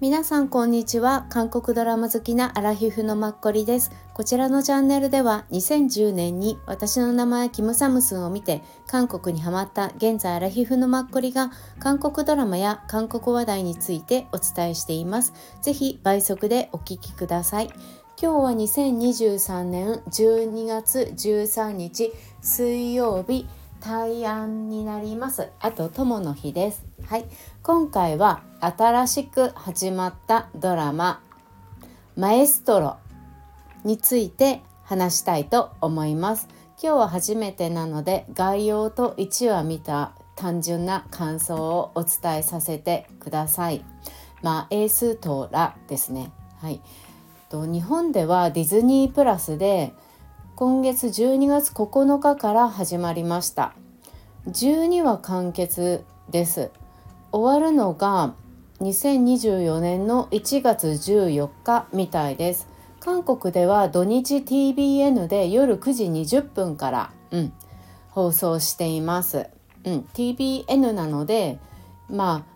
皆さんこんにちは。韓国ドラマ好きなアラヒフのマッコリです。こちらのチャンネルでは2010年に私の名前キムサムスンを見て韓国にハマった現在アラヒフのマッコリが韓国ドラマや韓国話題についてお伝えしています。ぜひ倍速でお聞きください。今日は2023年12月13日水曜日大安になります。あと友の日です。はい。今回は新しく始まったドラママエストロについて話したいと思います。今日は初めてなので概要と1話見た単純な感想をお伝えさせてください。マエストラですね。はい。と日本ではディズニープラスで今月12月9日から始まりました。12話完結です。終わるのが2024年の1月14日みたいです韓国では土日 TBN で夜9時20分から、うん、放送しています、うん、TBN なのでまあ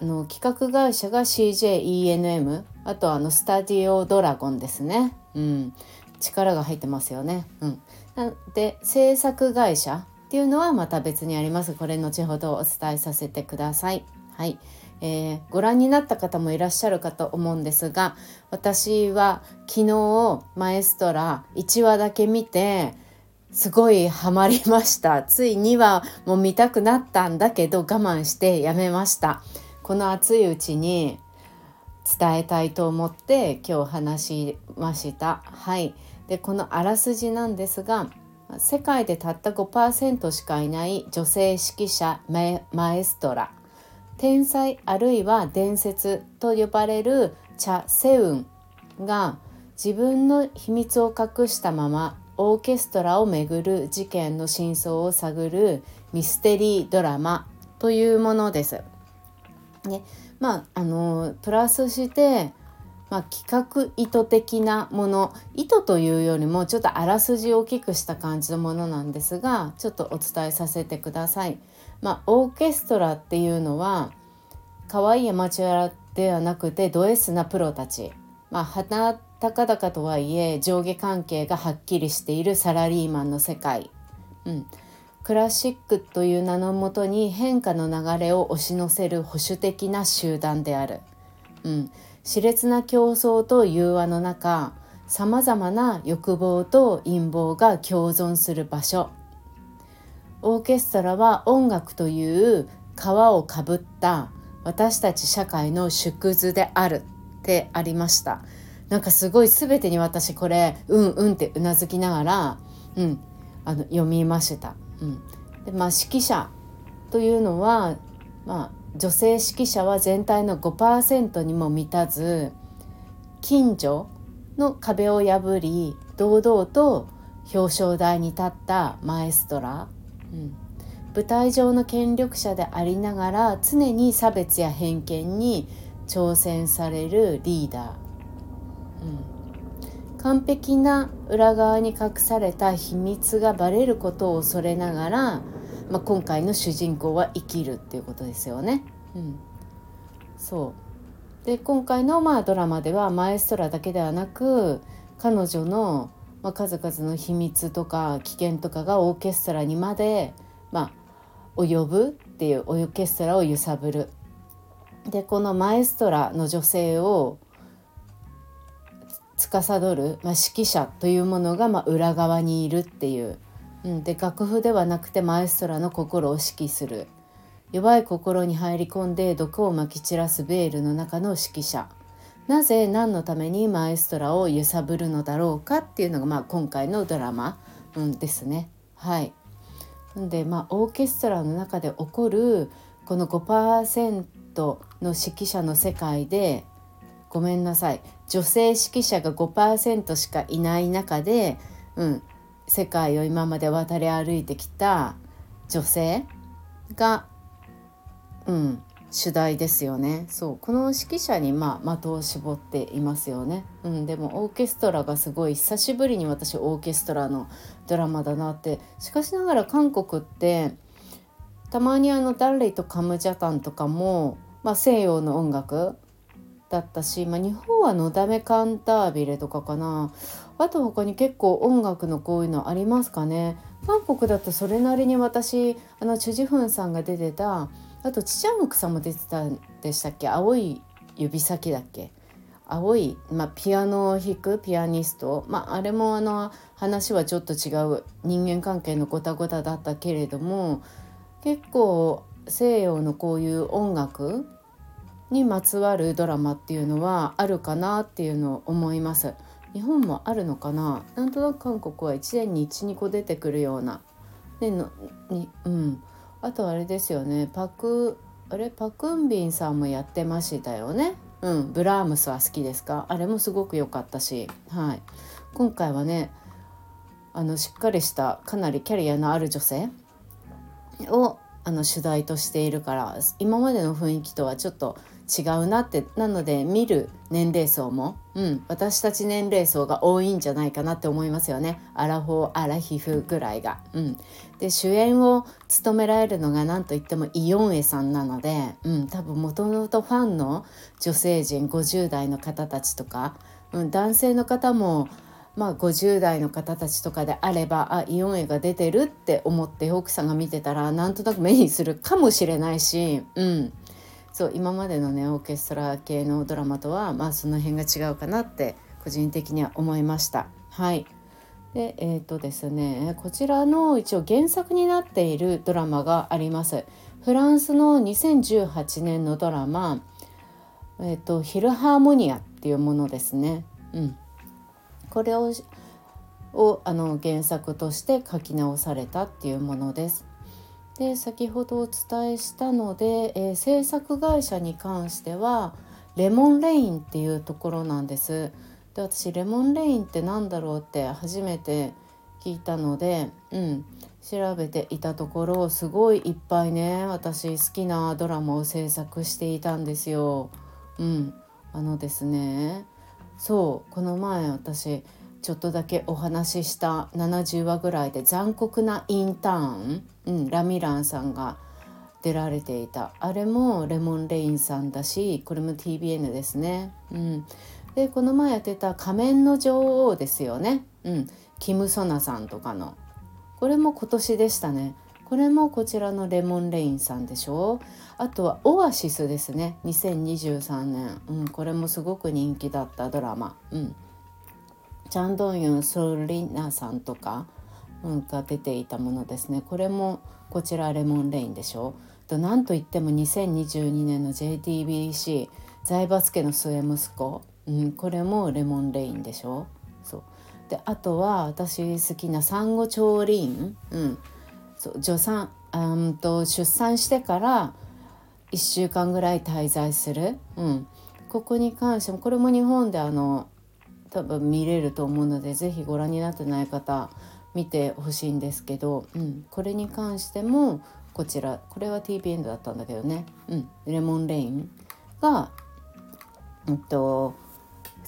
あの企画会社が CJENM あとあのスタディオドラゴンですね、うん、力が入ってますよね。うん、で制作会社っていうのはまた別にあります。これ後ほどお伝えさせてください。はい、えー、ご覧になった方もいらっしゃるかと思うんですが私は昨日マエストラ1話だけ見てすごいハマりました。つい2話も見たくなったんだけど我慢してやめました。この熱いうちに伝えたいと思って今日話しました。はい。でこのあらすじなんですが世界でたった5%しかいない女性指揮者マエストラ。天才あるいは伝説と呼ばれるチャ・セウンが自分の秘密を隠したままオーケストラをめぐる事件の真相を探るミステリードラマというものです。ね、まああのプラスして、まあ、企画意図的なもの意図というよりもちょっとあらすじを大きくした感じのものなんですがちょっとお伝えさせてください。まあ、オーケストラっていうのは可愛いアマチュアではなくてド S なプロたち、まあ、鼻高々とはいえ上下関係がはっきりしているサラリーマンの世界。うん。クラシックという名のもとに変化の流れを押し乗せる保守的な集団である、うん、熾烈な競争と融和の中さまざまな欲望と陰謀が共存する場所。オーケストラは音楽という皮をかぶった私たち社会の縮図であるってありました。なんかすごい全てに私これうんうんってうなずきながら、うん、あの読みました。うん、でまあ指揮者というのは、まあ、女性指揮者は全体の5%にも満たず近所の壁を破り堂々と表彰台に立ったマエストラ、うん、舞台上の権力者でありながら常に差別や偏見に挑戦されるリーダー、うん。完璧な裏側に隠された秘密がバレることを恐れながら、まあ、今回の主人公は生きるっていうことですよね。うん、そう。で今回のまあドラマではマエストラだけではなく彼女の、まあ、数々の秘密とか危険とかがオーケストラにまで、まあ、及ぶっていうオーケストラを揺さぶる。でこのマエストラの女性を司る、まあ、指揮者というものがまあ裏側にいるっていう、うん、で楽譜ではなくてマエストラの心を指揮する。弱い心に入り込んで毒をまき散らすベールの中の指揮者。なぜ何のためにマエストラを揺さぶるのだろうかっていうのが、まあ、今回のドラマ、うん、ですね。はいでまあオーケストラの中で起こるこの5%の指揮者の世界でごめんなさい女性指揮者が5%しかいない中で、うん、世界を今まで渡り歩いてきた女性が、うん、主題ですよね。そう。この指揮者に、まあ、的を絞っていますよね、うん、でもオーケストラがすごい久しぶりに私オーケストラのドラマだなって。しかしながら韓国ってたまにあのダンレイとカムジャタンとかも、まあ、西洋の音楽だったし、まあ、日本は「のだめカンタービレ」とかかな。あと他に結構音楽のこういうのありますかね。韓国だとそれなりに私あのチュジフンさんが出てたあとチチャンウクさんも出てたんでしたっけ？青い指先だっけ？青い、まあ、ピアノを弾くピアニスト、まあ、あれもあの話はちょっと違う人間関係のごたごただったけれども結構西洋のこういう音楽にまつわるドラマっていうのはあるかなっていうのを思います。日本もあるのかな？なんとなく韓国は1年に12個出てくるような。でのにうん、あとあれですよね。パクあれ？パクンビンさんもやってましたよね。うん、ブラームスは好きですか？あれもすごく良かったし、はい、今回はねあのしっかりしたかなりキャリアのある女性をあの主題としているから今までの雰囲気とはちょっと違うなって。なので見る年齢層も、うん、私たち年齢層が多いんじゃないかなって思いますよね。アラフォーアラヒフぐらいが。うん、で主演を務められるのが何といってもイ・ヨンエさんなので、うん、多分もともとファンの女性陣50代の方たちとか、うん、男性の方もまあ、50代の方たちとかであればあイオン絵が出てるって思って奥さんが見てたらなんとなく目にするかもしれないし、うん、そう今までのねオーケストラ系のドラマとはまあその辺が違うかなって個人的には思いました。はいでえーとですね、こちらの一応原作になっているドラマがあります。フランスの2018年のドラマ「えーと、ヒルハーモニア」っていうものですね。うん、これををあの原作として書き直されたっていうものです。で先ほどお伝えしたので、えー、制作会社に関してはレモンレインっていうところなんです。で私レモンレインって何だろうって初めて聞いたので、うん、調べていたところすごいいっぱいね私好きなドラマを制作していたんですよ。うん、あのですねそうこの前私ちょっとだけお話しした70話ぐらいで残酷なインターン、うん、ラミランさんが出られていたあれもレモンレインさんだしこれも TBN ですね。うん、でこの前やってた「仮面の女王」ですよね。うん、キム・ソナさんとかの。これも今年でしたね。これもこちらのレモンレインさんでしょ。あとはオアシスですね。2023年、うん、これもすごく人気だったドラマ、うん、チャンドンユン・ソルリナさんとか、うん、が出ていたものですね。これもこちらレモンレインでしょ。となんといっても2022年の JTBC 財閥家の末息子、うん、これもレモンレインでしょ？そう。であとは私好きな産後長輪、うん、そう助産うんと出産してから1週間ぐらい滞在する、うん、ここに関してもこれも日本であの多分見れると思うので是非ご覧になってない方見てほしいんですけど、うん、これに関してもこちらこれは TPN だったんだけどね、うん、レモンレインが、うんと、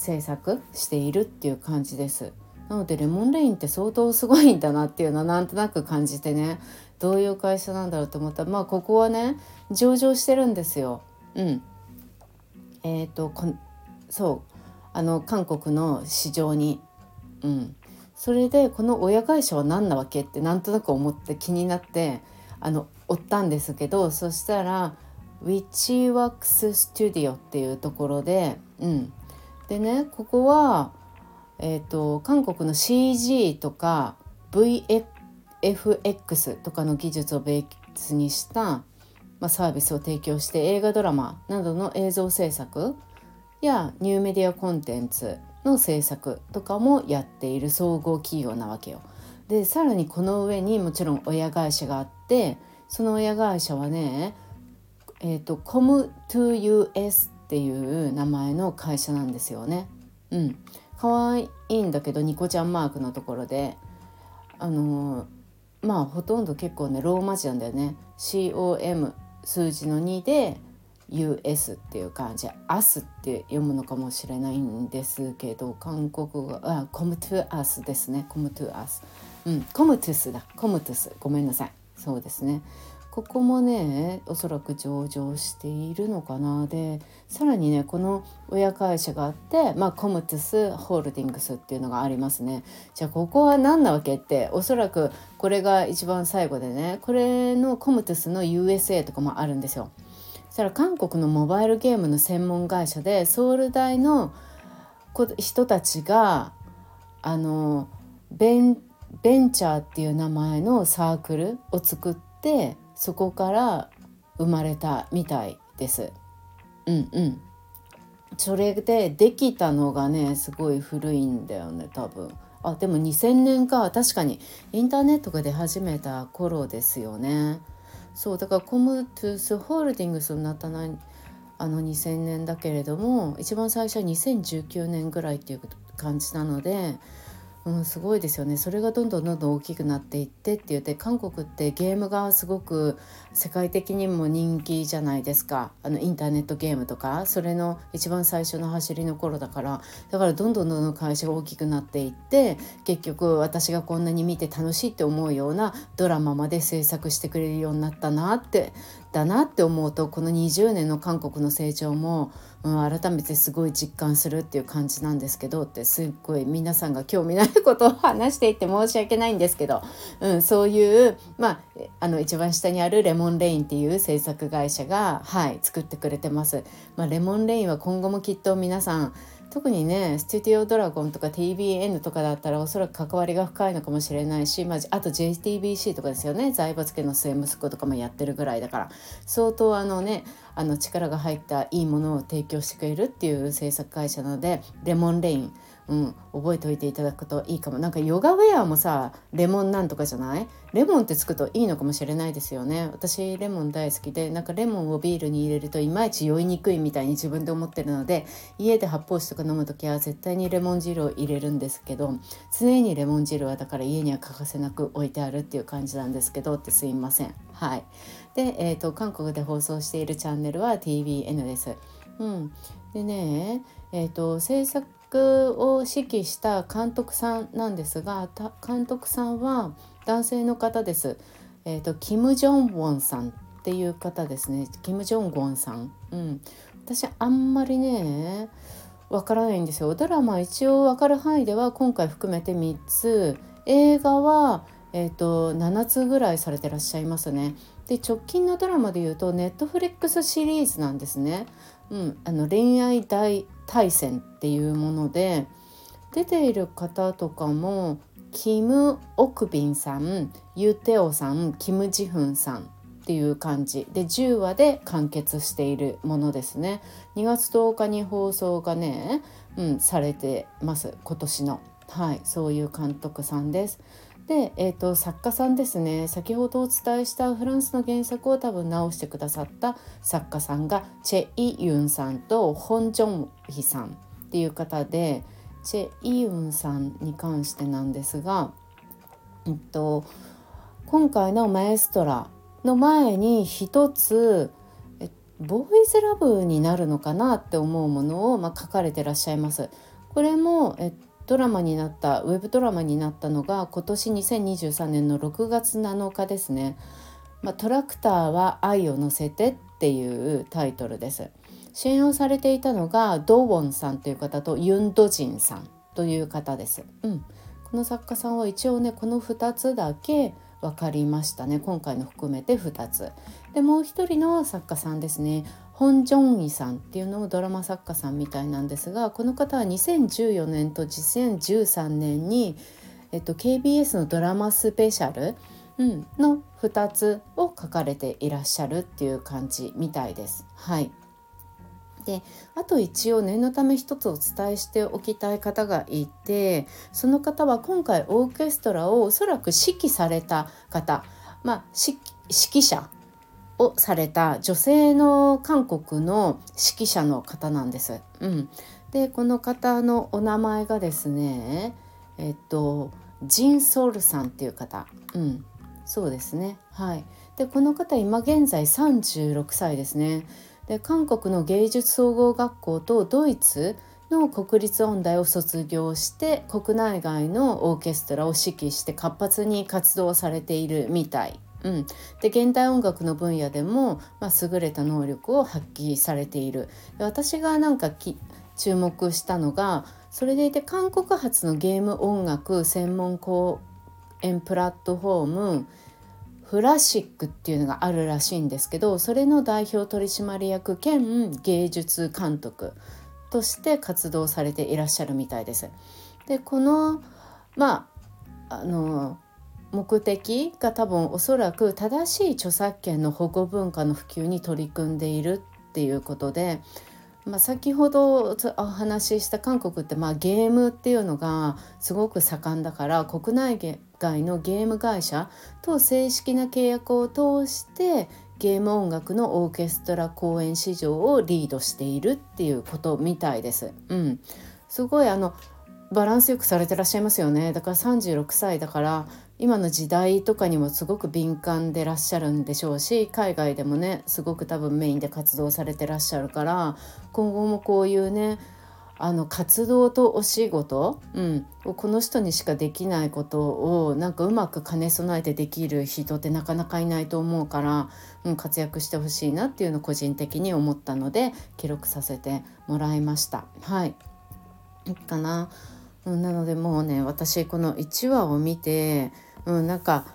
制作しているっていう感じです。なのでレモンレインって相当すごいんだなっていうのはなんとなく感じてねどういう会社なんだろうと思ったらまあここはね上場してるんですよ。うん、えっ、ー、とそうあの韓国の市場に。うん、それでこの親会社は何なわけってなんとなく思って気になってあの追ったんですけどそしたらウィッチワックススタジオっていうところで、うん、でねここは、えーと、韓国の CG とか VFX とかの技術をベースにした、まあ、サービスを提供して映画ドラマなどの映像制作やニューメディアコンテンツの制作とかもやっている総合企業なわけよ。でさらにこの上にもちろん親会社があってその親会社はねえっ、ー、と Com2US っていう名前の会社なんですよね。うん、可愛いんだけどニコちゃんマークのところで。あのー、まあほとんど結構ねローマ字なんだよね。COM 数字の2で US っていう感じ「アス」って読むのかもしれないんですけど韓国語あコムトゥアスですね。コムトゥアス。うん。コムトゥスだ。コムトゥス。ごめんなさい。そうですね。ここもねおそらく上場しているのかな。でさらにねこの親会社があってまあコムトゥスホールディングスっていうのがありますね。じゃあここは何なわけっておそらくこれが一番最後でねこれのコムトゥスの USA とかもあるんですよ。そしたら韓国のモバイルゲームの専門会社でソウル大の人たちがあのベンベンチャーっていう名前のサークルを作ってそこから生まれたみたいです。うんうんそれでできたのがねすごい古いんだよね多分。あでも2000年か確かにインターネットが出始めた頃ですよね。そうだからコムトゥースホールディングスになったのはあの2000年だけれども一番最初は2019年ぐらいっていう感じなのでうん、すごいですよね。それがどんどんどんどん大きくなっていってって言って韓国ってゲームがすごく世界的にも人気じゃないですか。あのインターネットゲームとか。それの一番最初の走りの頃だから。だからどんどんどんどん会社が大きくなっていって結局私がこんなに見て楽しいって思うようなドラマまで制作してくれるようになったなってだなって思うとこの20年の韓国の成長も、うん、改めてすごい実感するっていう感じなんですけどってすっごい皆さんが興味ないことを話していて申し訳ないんですけど、うん、そういうまああの一番下にあるレモンレインっていう制作会社がはい作ってくれてます。まあ、レモンレインは今後もきっと皆さん特にねステュディオドラゴンとか TBN とかだったらおそらく関わりが深いのかもしれないし、まあ、あと JTBC とかですよね。財閥家の末息子とかもやってるぐらいだから相当あのねあの力が入ったいいものを提供してくれるっていう制作会社なのでレモンレインうん、覚えておいていただくといいかも。なんかヨガウェアもさレモンなんとかじゃない？レモンってつくといいのかもしれないですよね。私レモン大好きでなんかレモンをビールに入れるといまいち酔いにくいみたいに自分で思ってるので家で発泡酒とか飲む時は絶対にレモン汁を入れるんですけど常にレモン汁はだから家には欠かせなく置いてあるっていう感じなんですけどってすいません。はい。で、えーと、韓国で放送しているチャンネルは TBN です。うん。でねえーと制作を指揮した監督さんなんですが監督さんは男性の方です。えーと、キム・ジョンウォンさんっていう方ですねキム・ジョンウォンさん。うん、私あんまりねわからないんですよ。ドラマ一応わかる範囲では今回含めて3つ映画は、えーと、7つぐらいされてらっしゃいますね。で直近のドラマでいうとネットフレックスシリーズなんですね。うん、あの恋愛大対戦っていうもので出ている方とかもキム・オクビンさんユテオさんキム・ジフンさんっていう感じ。で10話で完結しているものですね。2月10日に放送がね、うん、されてます。今年の。はいそういう監督さんです。で、えーと、作家さんですね先ほどお伝えしたフランスの原作を多分直してくださった作家さんがチェ・イユンさんとホン・ジョンヒさんっていう方でチェ・イユンさんに関してなんですが、えっと、今回の「マエストラ」の前に一つボーイズラブになるのかなって思うものを、まあ、書かれてらっしゃいます。これも、えっドラマになったウェブドラマになったのが今年2023年の6月7日ですね。まあ、トラクターは愛を乗せてっていうタイトルです。主演をされていたのがドーウォンさんという方とユン・ドジンさんという方です。うん、この作家さんは一応ねこの2つだけ分かりましたね今回の含めて2つ。でもう一人の作家さんですね本ジョンイさんっていうのもドラマ作家さんみたいなんですがこの方は2014年と2013年に、えっと、KBS のドラマスペシャル、うん、の2つを書かれていらっしゃるっていう感じみたいです。はいであと一応念のため一つお伝えしておきたい方がいてその方は今回オーケストラをおそらく指揮された方まあ指揮者をされた女性の韓国の指揮者の方なんです。うん、でこの方のお名前がですねえっとジン・ソウルさんっていう方、うん、そうですね。はい。でこの方今現在36歳ですね。で韓国の芸術総合学校とドイツの国立音大を卒業して国内外のオーケストラを指揮して活発に活動されているみたい。うん、で現代音楽の分野でも、まあ、優れた能力を発揮されている私がなんか注目したのがそれでいて韓国発のゲーム音楽専門公演プラットフォームフラシックっていうのがあるらしいんですけどそれの代表取締役兼芸術監督として活動されていらっしゃるみたいです。でこのまああの目的が多分おそらく正しい著作権の保護文化の普及に取り組んでいるっていうことでまあ、先ほどお話しした韓国ってまあゲームっていうのがすごく盛んだから国内外のゲーム会社と正式な契約を通してゲーム音楽のオーケストラ公演市場をリードしているっていうことみたいです。うん、すごいあのバランスよくされてらっしゃいますよね。だから36歳だから今の時代とかにもすごく敏感でらっしゃるんでしょうし海外でもねすごく多分メインで活動されてらっしゃるから今後もこういうねあの活動とお仕事、うん、この人にしかできないことをなんかうまく兼ね備えてできる人ってなかなかいないと思うから、うん、活躍してほしいなっていうのを個人的に思ったので記録させてもらいました。はいかな。なのでもうね私この1話を見てうん、なんか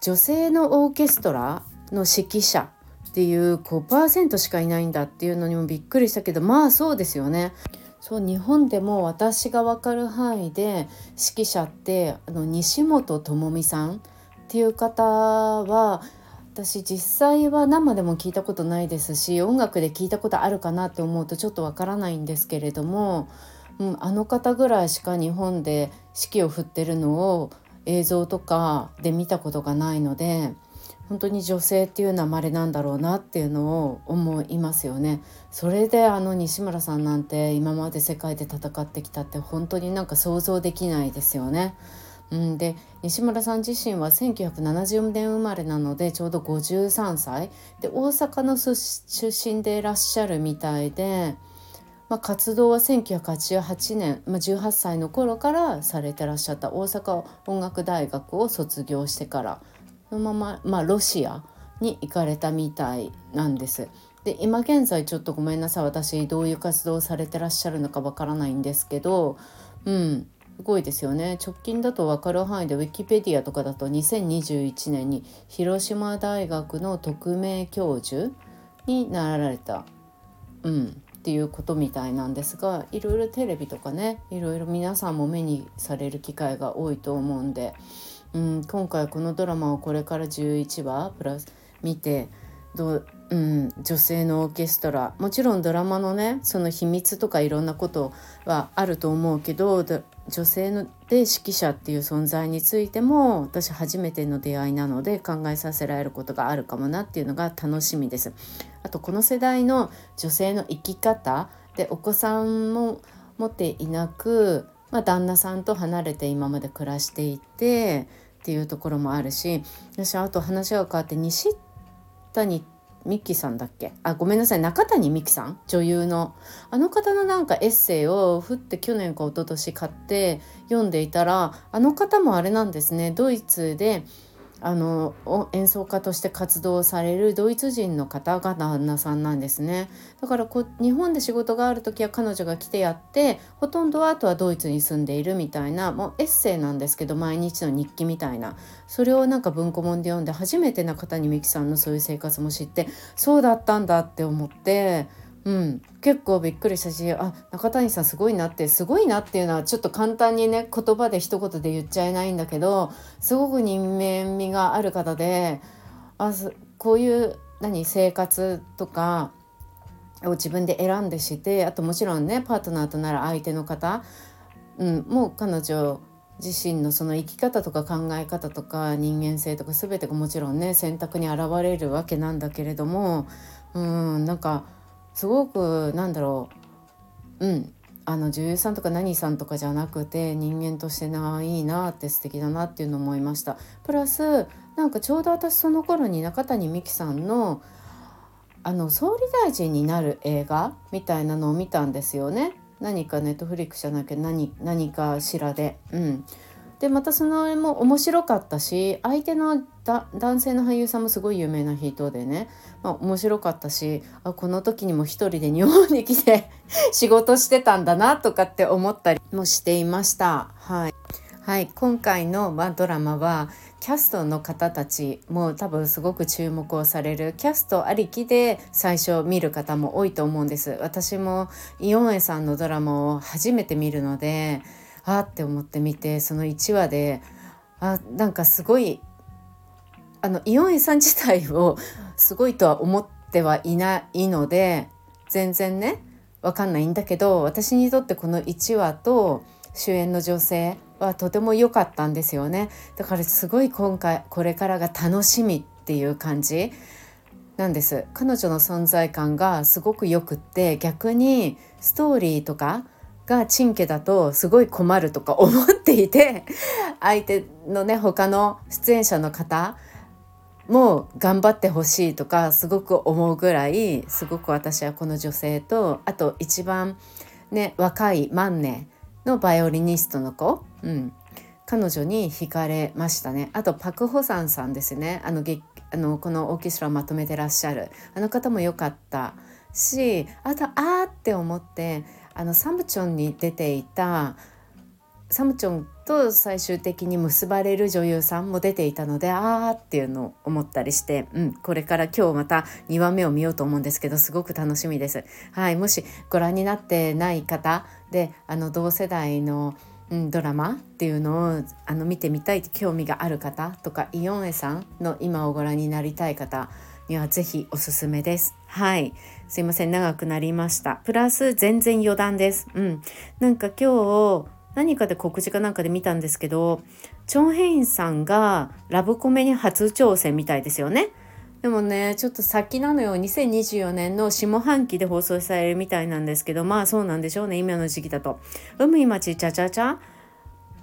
女性のオーケストラの指揮者っていう5%しかいないんだっていうのにもびっくりしたけどまあそうですよね。そう日本でも私が分かる範囲で指揮者ってあの西本智美さんっていう方は私実際は生でも聞いたことないですし音楽で聞いたことあるかなって思うとちょっとわからないんですけれども、うん、あの方ぐらいしか日本で指揮を振ってるのを映像とかで見たことがないので本当に女性っていうのは稀なんだろうなっていうのを思いますよね。それであの西村さんなんて今まで世界で戦ってきたって本当になんか想像できないですよね。うん、で西村さん自身は1970年生まれなのでちょうど53歳で大阪の出身でいらっしゃるみたいで。まあ、活動は1988年、まあ、18歳の頃からされてらっしゃった。大阪音楽大学を卒業してからそのまま、まあ、ロシアに行かれたみたいなんです。で今現在ちょっとごめんなさい。私どういう活動をされてらっしゃるのかわからないんですけどうんすごいですよね。直近だと分かる範囲でウィキペディアとかだと2021年に広島大学の特命教授になられた、うん、っていうことみたいなんですがいろいろテレビとかねいろいろ皆さんも目にされる機会が多いと思うんで、うん、今回このドラマをこれから11話プラス見てどう、ん、女性のオーケストラもちろんドラマのねその秘密とかいろんなことはあると思うけど女性ので指揮者っていう存在についても私初めての出会いなので考えさせられることがあるかもなっていうのが楽しみです。あとこの世代の女性の生き方でお子さんも持っていなく、まあ、旦那さんと離れて今まで暮らしていてっていうところもあるし私あと話が変わって西って谷ミキさんだっけ？あごめんなさい。中谷美紀さん？女優の。あの方のなんかエッセイをふって去年か一昨年買って読んでいたらあの方もあれなんですね。ドイツであの演奏家として活動されるドイツ人の方が旦那さんなんですねだからこ日本で仕事がある時は彼女が来てやってほとんどはあとはドイツに住んでいるみたいなもうエッセイなんですけど毎日の日記みたいなそれをなんか文庫本で読んで初めて中谷美紀さんのそういう生活も知ってそうだったんだって思って。うん、結構びっくりしたしあ中谷さんすごいなってすごいなっていうのはちょっと簡単にね言葉で一言で言っちゃえないんだけどすごく人間味がある方であこういう何生活とかを自分で選んでしてあともちろんねパートナーとなる相手の方、うん、もう彼女自身のその生き方とか考え方とか人間性とか全てがもちろんね選択に現れるわけなんだけれどもうんなんかすごくなんだろう。うん。あの女優さんとか何さんとかじゃなくて人間としてないいなって素敵だなっていうのを思いました。プラスなんかちょうど私その頃に中谷美紀さんのあの総理大臣になる映画みたいなのを見たんですよね。何かネットフリックじゃなきゃ何何かしらで。うん。でまたそのも面白かったし相手の男性の俳優さんもすごい有名な人でね、まあ、面白かったしあこの時にも一人で日本に来て 仕事してたんだなとかって思ったりもしていました。はい。はい、今回の、まドラマはキャストの方たちも多分すごく注目をされるキャストありきで最初見る方も多いと思うんです。私もイオンエさんのドラマを初めて見るのであって思って見てその1話であなんかすごいあのイオンエさん自体を すごいとは思ってはいないので全然ね分かんないんだけど私にとってこの1話と主演の女性はとても良かったんですよね。だからすごい今回これからが楽しみっていう感じなんです。彼女の存在感がすごくよくって逆にストーリーとかがチンケだとすごい困るとか思っていて 相手のね他の出演者の方も頑張ってほしいとかすごく思うぐらいすごく私はこの女性とあと一番ね若い万年のバイオリニストの子、うん、彼女に惹かれましたね。あとパク・ホサンさんですね。あのあのこのオーケストラをまとめてらっしゃる。あの方も良かったしあとあーって思ってあのサムチョンに出ていたサムチョンと最終的に結ばれる女優さんも出ていたのであーっていうのを思ったりして、うん、これから今日また2話目を見ようと思うんですけどすごく楽しみです。はい、もしご覧になってない方であの同世代のうん、ドラマっていうのをあの見てみたい興味がある方とかイオンエさんの今をご覧になりたい方にはぜひおすすめです。はい。すいません。長くなりました。プラス全然余談です。うん。なんか今日何かで告示かなんかで見たんですけどチョン・ヘインさんがラブコメに初挑戦みたいですよね。でもねちょっと先なのよ2024年の下半期で放送されるみたいなんですけどまあそうなんでしょうね今の時期だと。海町ちゃちゃちゃ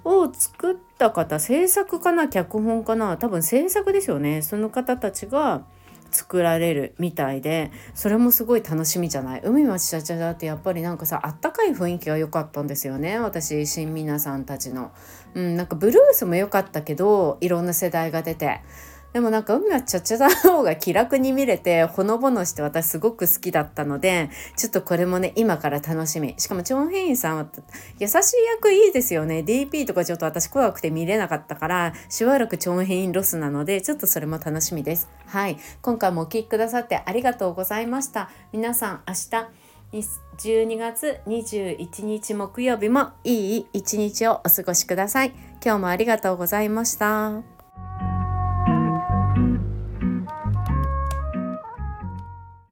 を作った方制作かな？脚本かな？多分制作ですよねその方たちが作られるみたいでそれもすごい楽しみじゃない？海町ちゃちゃだってやっぱりなんかさあったかい雰囲気が良かったんですよね私新皆さんたちの。うん、なんかブルースも良かったけどいろんな世代が出て。でもなんか海はちゃちゃだの方が気楽に見れてほのぼのして私すごく好きだったのでちょっとこれもね今から楽しみ。しかもチョン・ヘインさんは優しい役いいですよね。DP とかちょっと私怖くて見れなかったからしばらくチョン・ヘインロスなのでちょっとそれも楽しみです。はい。今回もお聴きくださってありがとうございました。皆さん明日12月21日木曜日もいい一日をお過ごしください。今日もありがとうございました。